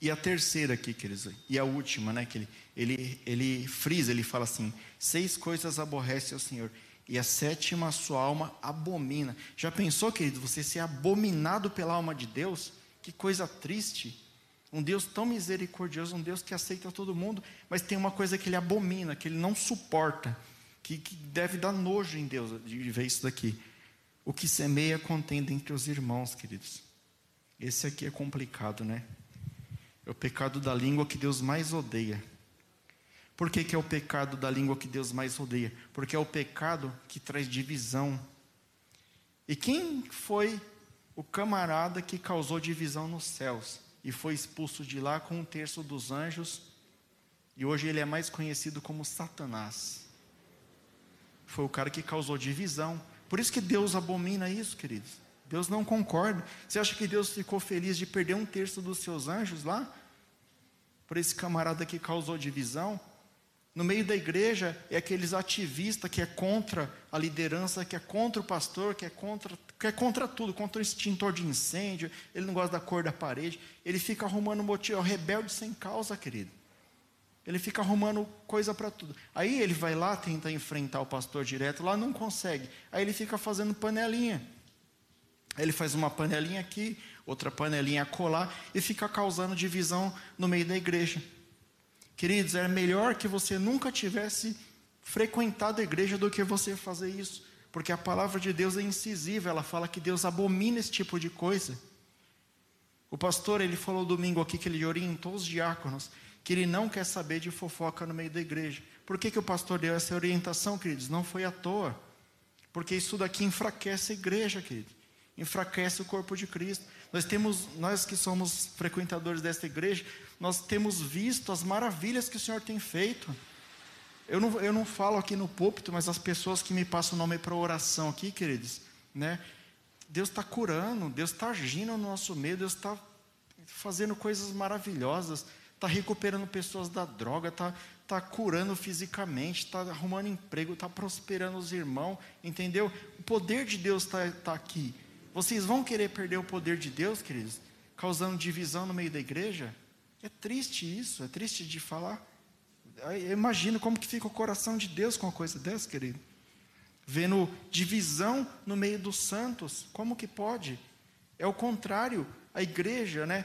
A: E a terceira aqui, queridos, e a última, né, que ele, ele, ele frisa, ele fala assim: seis coisas aborrece ao Senhor, e a sétima a sua alma abomina. Já pensou, querido, você ser abominado pela alma de Deus? Que coisa triste. Um Deus tão misericordioso, um Deus que aceita todo mundo, mas tem uma coisa que ele abomina, que ele não suporta, que, que deve dar nojo em Deus de ver isso daqui. O que semeia contenda entre os irmãos, queridos. Esse aqui é complicado, né? É o pecado da língua que Deus mais odeia. Por que, que é o pecado da língua que Deus mais odeia? Porque é o pecado que traz divisão. E quem foi o camarada que causou divisão nos céus e foi expulso de lá com um terço dos anjos? E hoje ele é mais conhecido como Satanás. Foi o cara que causou divisão. Por isso que Deus abomina isso, queridos. Deus não concorda. Você acha que Deus ficou feliz de perder um terço dos seus anjos lá? Por esse camarada que causou divisão? No meio da igreja é aqueles ativistas que é contra a liderança, que é contra o pastor, que é contra, que é contra tudo, contra o extintor de incêndio, ele não gosta da cor da parede, ele fica arrumando motivo, é rebelde sem causa, querido. Ele fica arrumando coisa para tudo. Aí ele vai lá, tenta enfrentar o pastor direto, lá não consegue. Aí ele fica fazendo panelinha. Ele faz uma panelinha aqui, outra panelinha colar e fica causando divisão no meio da igreja. Queridos, é melhor que você nunca tivesse frequentado a igreja do que você fazer isso, porque a palavra de Deus é incisiva, ela fala que Deus abomina esse tipo de coisa. O pastor, ele falou domingo aqui que ele orientou os diáconos que ele não quer saber de fofoca no meio da igreja. Por que, que o pastor deu essa orientação, queridos? Não foi à toa. Porque isso daqui enfraquece a igreja, queridos enfraquece o corpo de Cristo. Nós temos, nós que somos frequentadores desta igreja, nós temos visto as maravilhas que o Senhor tem feito. Eu não, eu não falo aqui no púlpito, mas as pessoas que me passam o nome para oração aqui, queridos, né? Deus está curando, Deus está agindo no nosso meio, Deus está fazendo coisas maravilhosas, está recuperando pessoas da droga, está tá curando fisicamente, está arrumando emprego, está prosperando os irmãos, entendeu? O poder de Deus está tá aqui. Vocês vão querer perder o poder de Deus, queridos, causando divisão no meio da igreja? É triste isso, é triste de falar. Eu imagino como que fica o coração de Deus com uma coisa dessa, querido. Vendo divisão no meio dos santos, como que pode? É o contrário, a igreja, né?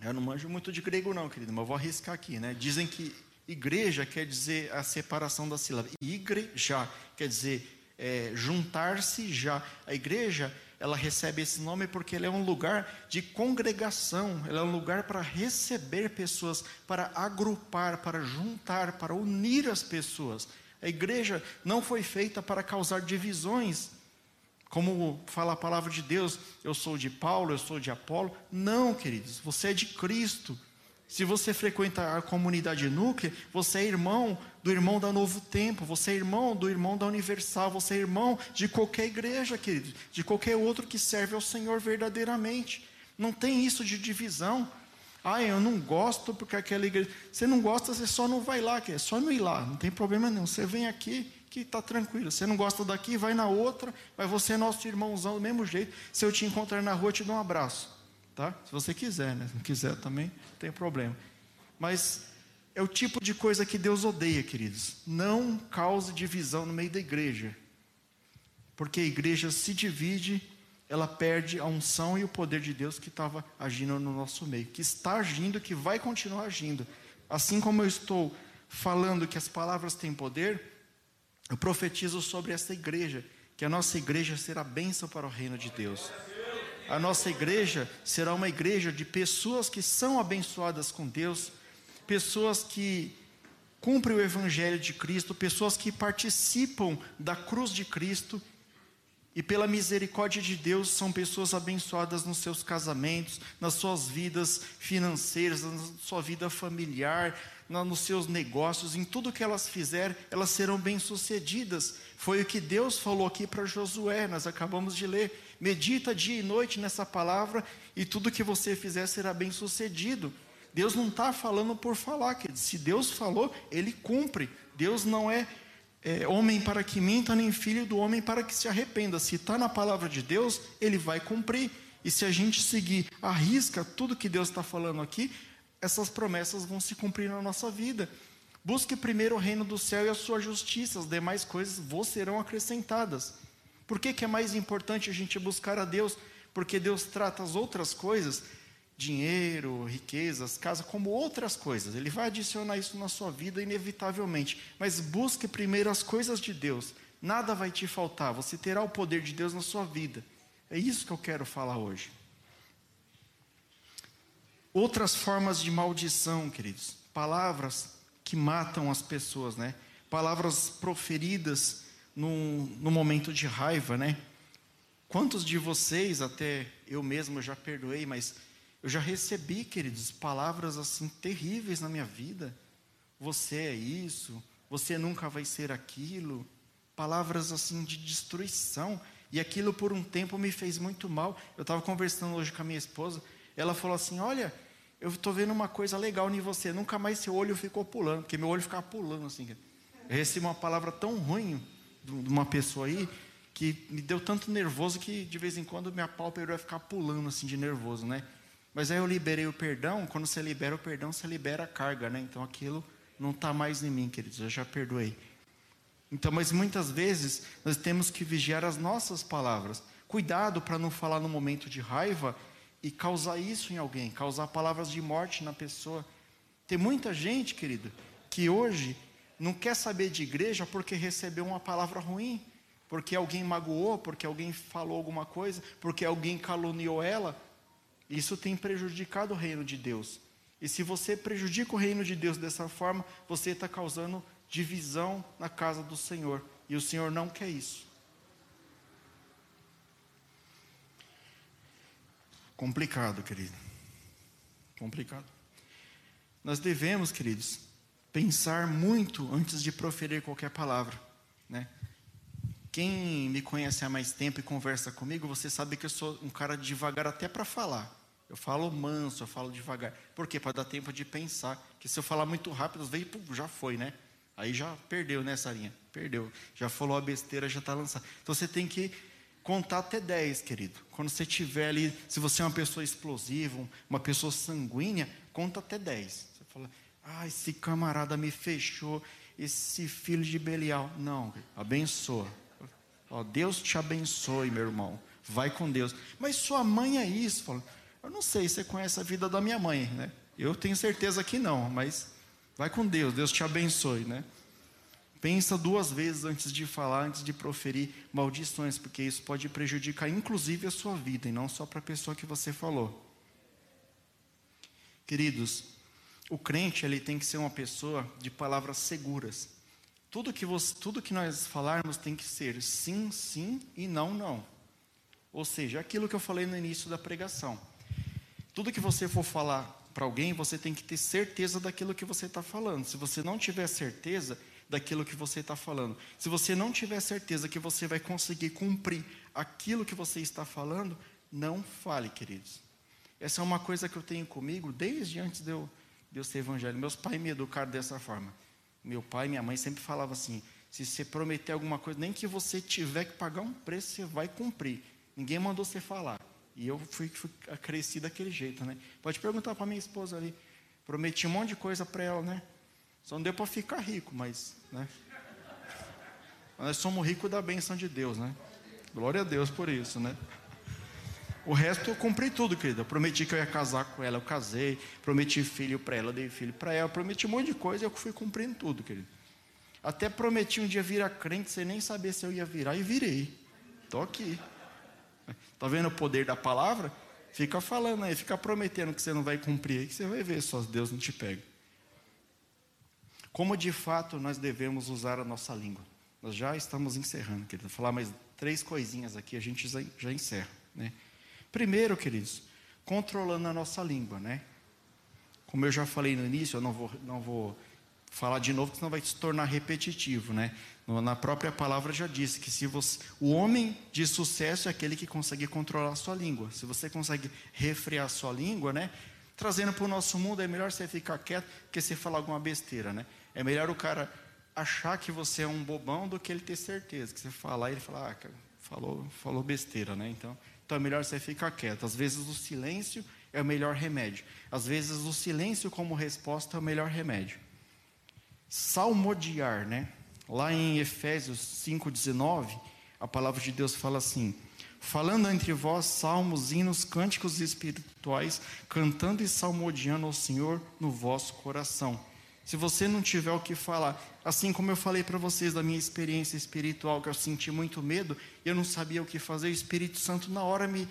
A: Eu não manjo muito de grego não, querido, mas eu vou arriscar aqui, né? Dizem que igreja quer dizer a separação da sílaba. Igreja quer dizer é, juntar-se já. A igreja ela recebe esse nome porque ela é um lugar de congregação, ela é um lugar para receber pessoas, para agrupar, para juntar, para unir as pessoas. A igreja não foi feita para causar divisões, como fala a palavra de Deus, eu sou de Paulo, eu sou de Apolo. Não, queridos, você é de Cristo. Se você frequenta a comunidade núclea, você é irmão do irmão da Novo Tempo, você é irmão do irmão da Universal, você é irmão de qualquer igreja, querido, de qualquer outro que serve ao Senhor verdadeiramente. Não tem isso de divisão. Ah, eu não gosto porque aquela igreja. Você não gosta, você só não vai lá, é só não ir lá, não tem problema nenhum. Você vem aqui que está tranquilo. Você não gosta daqui, vai na outra, mas você é nosso irmãozão do mesmo jeito. Se eu te encontrar na rua, eu te dou um abraço. Tá? Se você quiser, né? Se não quiser também, não tem problema. Mas é o tipo de coisa que Deus odeia, queridos. Não cause divisão no meio da igreja. Porque a igreja se divide, ela perde a unção e o poder de Deus que estava agindo no nosso meio, que está agindo, que vai continuar agindo. Assim como eu estou falando que as palavras têm poder, eu profetizo sobre essa igreja, que a nossa igreja será bênção para o reino de Deus a nossa igreja será uma igreja de pessoas que são abençoadas com Deus, pessoas que cumprem o evangelho de Cristo, pessoas que participam da cruz de Cristo e pela misericórdia de Deus são pessoas abençoadas nos seus casamentos, nas suas vidas financeiras, na sua vida familiar, nos seus negócios, em tudo que elas fizerem, elas serão bem-sucedidas. Foi o que Deus falou aqui para Josué, nós acabamos de ler. Medita dia e noite nessa palavra e tudo que você fizer será bem-sucedido. Deus não está falando por falar, querido. Se Deus falou, Ele cumpre. Deus não é, é homem para que minta, nem filho do homem para que se arrependa. Se está na palavra de Deus, Ele vai cumprir. E se a gente seguir a risca tudo que Deus está falando aqui, essas promessas vão se cumprir na nossa vida. Busque primeiro o reino do céu e a sua justiça, as demais coisas vos serão acrescentadas. Por que, que é mais importante a gente buscar a Deus? Porque Deus trata as outras coisas, dinheiro, riquezas, casa, como outras coisas. Ele vai adicionar isso na sua vida inevitavelmente. Mas busque primeiro as coisas de Deus. Nada vai te faltar, você terá o poder de Deus na sua vida. É isso que eu quero falar hoje outras formas de maldição, queridos. Palavras que matam as pessoas, né? Palavras proferidas no, no momento de raiva, né? Quantos de vocês, até eu mesmo já perdoei, mas eu já recebi, queridos, palavras assim terríveis na minha vida. Você é isso, você nunca vai ser aquilo. Palavras assim de destruição. E aquilo por um tempo me fez muito mal. Eu estava conversando hoje com a minha esposa. Ela falou assim: Olha, eu estou vendo uma coisa legal em você. Nunca mais seu olho ficou pulando, porque meu olho ficava pulando assim. Eu recebi uma palavra tão ruim de uma pessoa aí que me deu tanto nervoso que de vez em quando minha pálpebra vai ficar pulando assim de nervoso, né? Mas aí eu liberei o perdão. Quando você libera o perdão, você libera a carga, né? Então aquilo não está mais em mim, queridos. Eu já perdoei. Então, mas muitas vezes nós temos que vigiar as nossas palavras. Cuidado para não falar no momento de raiva e causar isso em alguém, causar palavras de morte na pessoa. Tem muita gente, querido, que hoje não quer saber de igreja porque recebeu uma palavra ruim, porque alguém magoou, porque alguém falou alguma coisa, porque alguém caluniou ela. Isso tem prejudicado o reino de Deus. E se você prejudica o reino de Deus dessa forma, você está causando divisão na casa do Senhor. E o Senhor não quer isso. Complicado, querido. Complicado. Nós devemos, queridos, pensar muito antes de proferir qualquer palavra, né? Quem me conhece há mais tempo e conversa comigo, você sabe que eu sou um cara devagar até para falar. Eu falo manso, eu falo devagar. Por quê? Para dar tempo de pensar. Que se eu falar muito rápido, veio, já foi, né? Aí já perdeu nessa linha. Perdeu. Já falou a besteira, já está lançado. Então você tem que contar até 10, querido. Quando você tiver ali, se você é uma pessoa explosiva, uma pessoa sanguínea, conta até 10. Você fala, ah, esse camarada me fechou, esse filho de Belial. Não, abençoa. Ó, Deus te abençoe, meu irmão. Vai com Deus. Mas sua mãe é isso. Fala, eu não sei, você conhece a vida da minha mãe, né? Eu tenho certeza que não, mas vai com Deus, Deus te abençoe, né? Pensa duas vezes antes de falar, antes de proferir maldições, porque isso pode prejudicar inclusive a sua vida e não só para a pessoa que você falou. Queridos, o crente ele tem que ser uma pessoa de palavras seguras. Tudo que, você, tudo que nós falarmos tem que ser sim, sim e não, não. Ou seja, aquilo que eu falei no início da pregação. Tudo que você for falar para alguém, você tem que ter certeza daquilo que você está falando. Se você não tiver certeza, daquilo que você está falando. Se você não tiver certeza que você vai conseguir cumprir aquilo que você está falando, não fale, queridos. Essa é uma coisa que eu tenho comigo desde antes de eu, de eu ser evangélico. Meus pais me educaram dessa forma. Meu pai e minha mãe sempre falavam assim: se você prometer alguma coisa, nem que você tiver que pagar um preço, você vai cumprir. Ninguém mandou você falar. E eu fui, fui daquele jeito, né? Pode perguntar para minha esposa ali. Prometi um monte de coisa para ela, né? Só não deu para ficar rico, mas, né? Nós somos ricos da benção de Deus, né? Glória a Deus por isso, né? O resto eu comprei tudo, querida. Eu prometi que eu ia casar com ela, eu casei. Prometi filho para ela, dei filho para ela. Prometi um monte de coisa e eu fui cumprindo tudo, querido. Até prometi um dia virar crente sem nem saber se eu ia virar e virei. Estou aqui. Está vendo o poder da palavra? Fica falando aí, fica prometendo que você não vai cumprir aí, que você vai ver só Deus não te pega. Como de fato nós devemos usar a nossa língua? Nós já estamos encerrando, querido. Vou falar mais três coisinhas aqui, a gente já encerra. Né? Primeiro, queridos, controlando a nossa língua, né? Como eu já falei no início, eu não vou, não vou falar de novo, porque senão vai se tornar repetitivo, né? Na própria palavra já disse que se você, o homem de sucesso é aquele que consegue controlar a sua língua. Se você consegue refrear a sua língua, né? Trazendo para o nosso mundo, é melhor você ficar quieto que você falar alguma besteira, né? É melhor o cara achar que você é um bobão do que ele ter certeza. Que você falar e ele falar, ah, falou, falou besteira, né? Então, então é melhor você ficar quieto. Às vezes o silêncio é o melhor remédio. Às vezes o silêncio como resposta é o melhor remédio. Salmodiar, né? Lá em Efésios 5,19, a palavra de Deus fala assim: falando entre vós salmos, hinos, cânticos espirituais, cantando e salmodiando ao Senhor no vosso coração se você não tiver o que falar, assim como eu falei para vocês da minha experiência espiritual, que eu senti muito medo, eu não sabia o que fazer, o Espírito Santo na hora me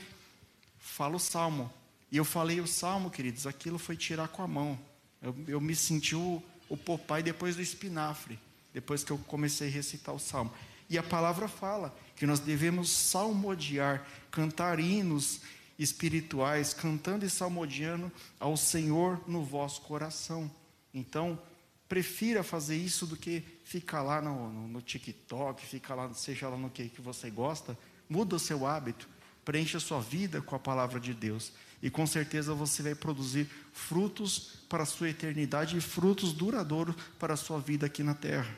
A: fala o salmo. E eu falei o salmo, queridos, aquilo foi tirar com a mão. Eu, eu me senti o, o Popai depois do espinafre, depois que eu comecei a recitar o salmo. E a palavra fala que nós devemos salmodiar, cantar hinos espirituais, cantando e salmodiando ao Senhor no vosso coração. Então, prefira fazer isso do que ficar lá no, no, no TikTok, ficar lá, seja lá no que, que você gosta. Muda o seu hábito, preencha a sua vida com a palavra de Deus. E com certeza você vai produzir frutos para a sua eternidade e frutos duradouros para a sua vida aqui na terra.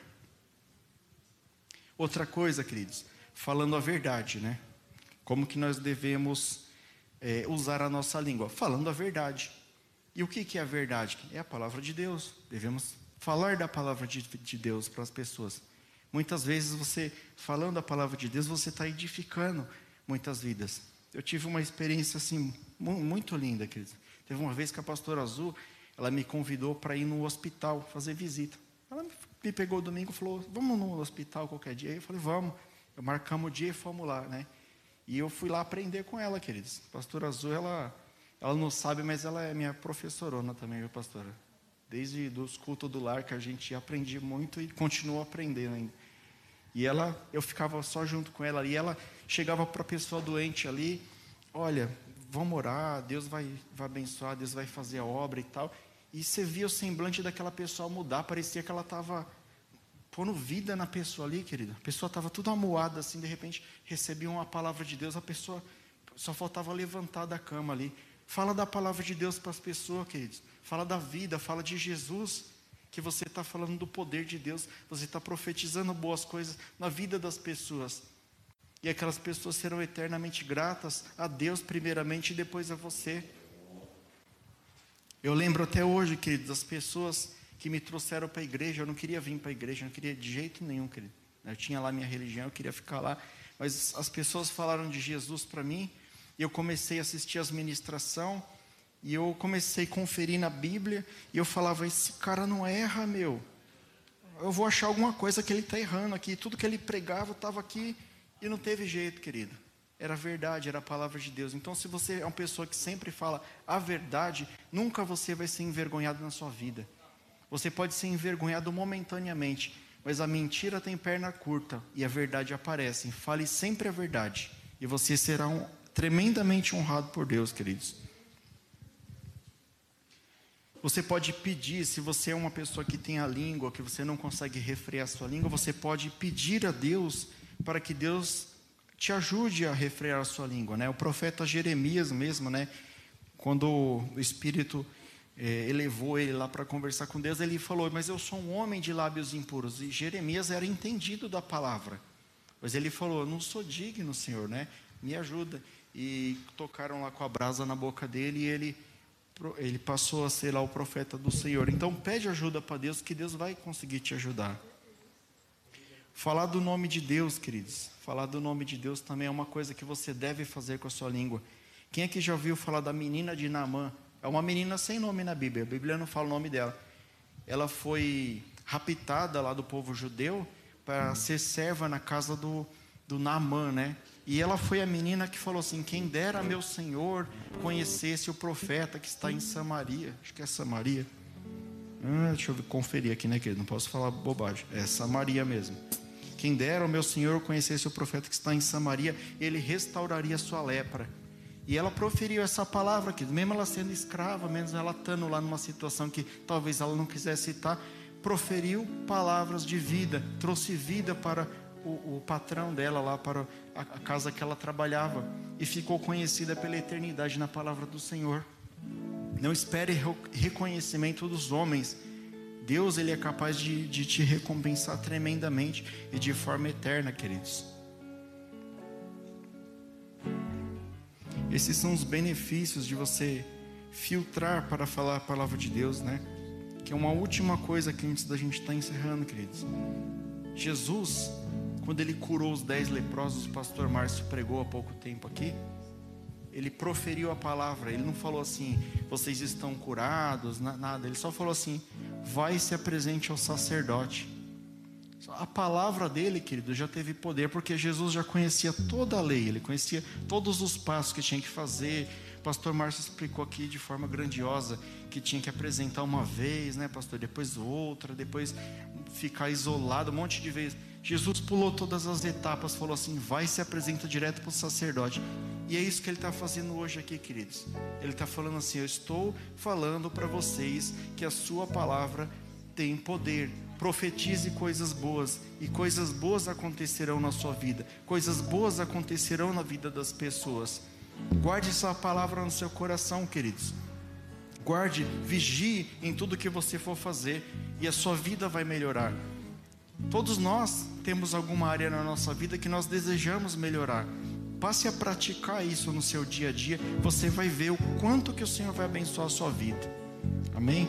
A: Outra coisa, queridos, falando a verdade, né? Como que nós devemos é, usar a nossa língua? Falando a verdade. E o que, é a verdade? É a palavra de Deus. Devemos falar da palavra de, de Deus para as pessoas. Muitas vezes você, falando a palavra de Deus, você está edificando muitas vidas. Eu tive uma experiência assim, muito linda, queridos. Teve uma vez que a pastora Azul, ela me convidou para ir no hospital fazer visita. Ela me pegou domingo e falou: Vamos no hospital qualquer dia? Eu falei: Vamos. Eu marcamos o dia e fomos lá, né? E eu fui lá aprender com ela, queridos. A pastora Azul, ela ela não sabe, mas ela é minha professorona também, viu, pastora? Desde os cultos do lar que a gente aprendi muito e continua aprendendo ainda. E ela, eu ficava só junto com ela e ela chegava para a pessoa doente ali, olha, vamos orar, Deus vai, vai abençoar, Deus vai fazer a obra e tal. E você via o semblante daquela pessoa mudar, parecia que ela estava pondo vida na pessoa ali, querida. A pessoa estava toda amuada, assim, de repente recebia uma palavra de Deus, a pessoa só faltava levantar da cama ali. Fala da palavra de Deus para as pessoas, queridos. Fala da vida, fala de Jesus. Que você está falando do poder de Deus, você está profetizando boas coisas na vida das pessoas. E aquelas pessoas serão eternamente gratas a Deus, primeiramente, e depois a você. Eu lembro até hoje, queridos, das pessoas que me trouxeram para a igreja. Eu não queria vir para a igreja, não queria de jeito nenhum, querido. Eu tinha lá minha religião, eu queria ficar lá. Mas as pessoas falaram de Jesus para mim e eu comecei a assistir as ministração, e eu comecei a conferir na Bíblia, e eu falava, esse cara não erra, meu. eu vou achar alguma coisa que ele está errando aqui. Tudo que ele pregava estava aqui e não teve jeito, querido. Era verdade, era a palavra de Deus. Então, se você é uma pessoa que sempre fala a verdade, nunca você vai ser envergonhado na sua vida. Você pode ser envergonhado momentaneamente, mas a mentira tem perna curta e a verdade aparece. Fale sempre a verdade e você será um, tremendamente honrado por Deus, queridos. Você pode pedir, se você é uma pessoa que tem a língua, que você não consegue refrear a sua língua, você pode pedir a Deus para que Deus te ajude a refrear a sua língua, né? O profeta Jeremias mesmo, né? Quando o Espírito é, elevou ele lá para conversar com Deus, ele falou: Mas eu sou um homem de lábios impuros. E Jeremias era entendido da palavra. Mas ele falou: Não sou digno, Senhor, né? Me ajuda. E tocaram lá com a brasa na boca dele e ele ele passou a ser lá o profeta do Senhor. Então pede ajuda para Deus que Deus vai conseguir te ajudar. Falar do nome de Deus, queridos. Falar do nome de Deus também é uma coisa que você deve fazer com a sua língua. Quem aqui já ouviu falar da menina de Naamã? É uma menina sem nome na Bíblia. A Bíblia não fala o nome dela. Ela foi raptada lá do povo judeu para ser serva na casa do, do Naamã, né? E ela foi a menina que falou assim: Quem dera meu Senhor conhecesse o profeta que está em Samaria. Acho que é Samaria. Ah, deixa eu conferir aqui, né, querido? Não posso falar bobagem. É Samaria mesmo. Quem dera o meu Senhor conhecesse o profeta que está em Samaria, ele restauraria sua lepra. E ela proferiu essa palavra aqui, mesmo ela sendo escrava, menos ela estando lá numa situação que talvez ela não quisesse estar, proferiu palavras de vida, trouxe vida para o, o patrão dela lá para a, a casa que ela trabalhava e ficou conhecida pela eternidade na palavra do Senhor. Não espere reconhecimento dos homens. Deus ele é capaz de, de te recompensar tremendamente e de forma eterna, queridos. Esses são os benefícios de você filtrar para falar a palavra de Deus, né? Que é uma última coisa que antes da gente estar tá encerrando, queridos. Jesus, quando ele curou os dez leprosos, o pastor Márcio pregou há pouco tempo aqui, ele proferiu a palavra, ele não falou assim, vocês estão curados, nada, ele só falou assim, vai e se apresente ao sacerdote. A palavra dele, querido, já teve poder, porque Jesus já conhecia toda a lei, ele conhecia todos os passos que tinha que fazer. O pastor Márcio explicou aqui de forma grandiosa que tinha que apresentar uma vez, né, pastor? Depois outra, depois ficar isolado, um monte de vezes. Jesus pulou todas as etapas, falou assim: vai se apresenta direto para o sacerdote. E é isso que ele está fazendo hoje aqui, queridos. Ele está falando assim: eu estou falando para vocês que a sua palavra tem poder. Profetize coisas boas, e coisas boas acontecerão na sua vida, coisas boas acontecerão na vida das pessoas. Guarde sua palavra no seu coração, queridos. Guarde, vigie em tudo que você for fazer, e a sua vida vai melhorar. Todos nós temos alguma área na nossa vida que nós desejamos melhorar. Passe a praticar isso no seu dia a dia, você vai ver o quanto que o Senhor vai abençoar a sua vida. Amém?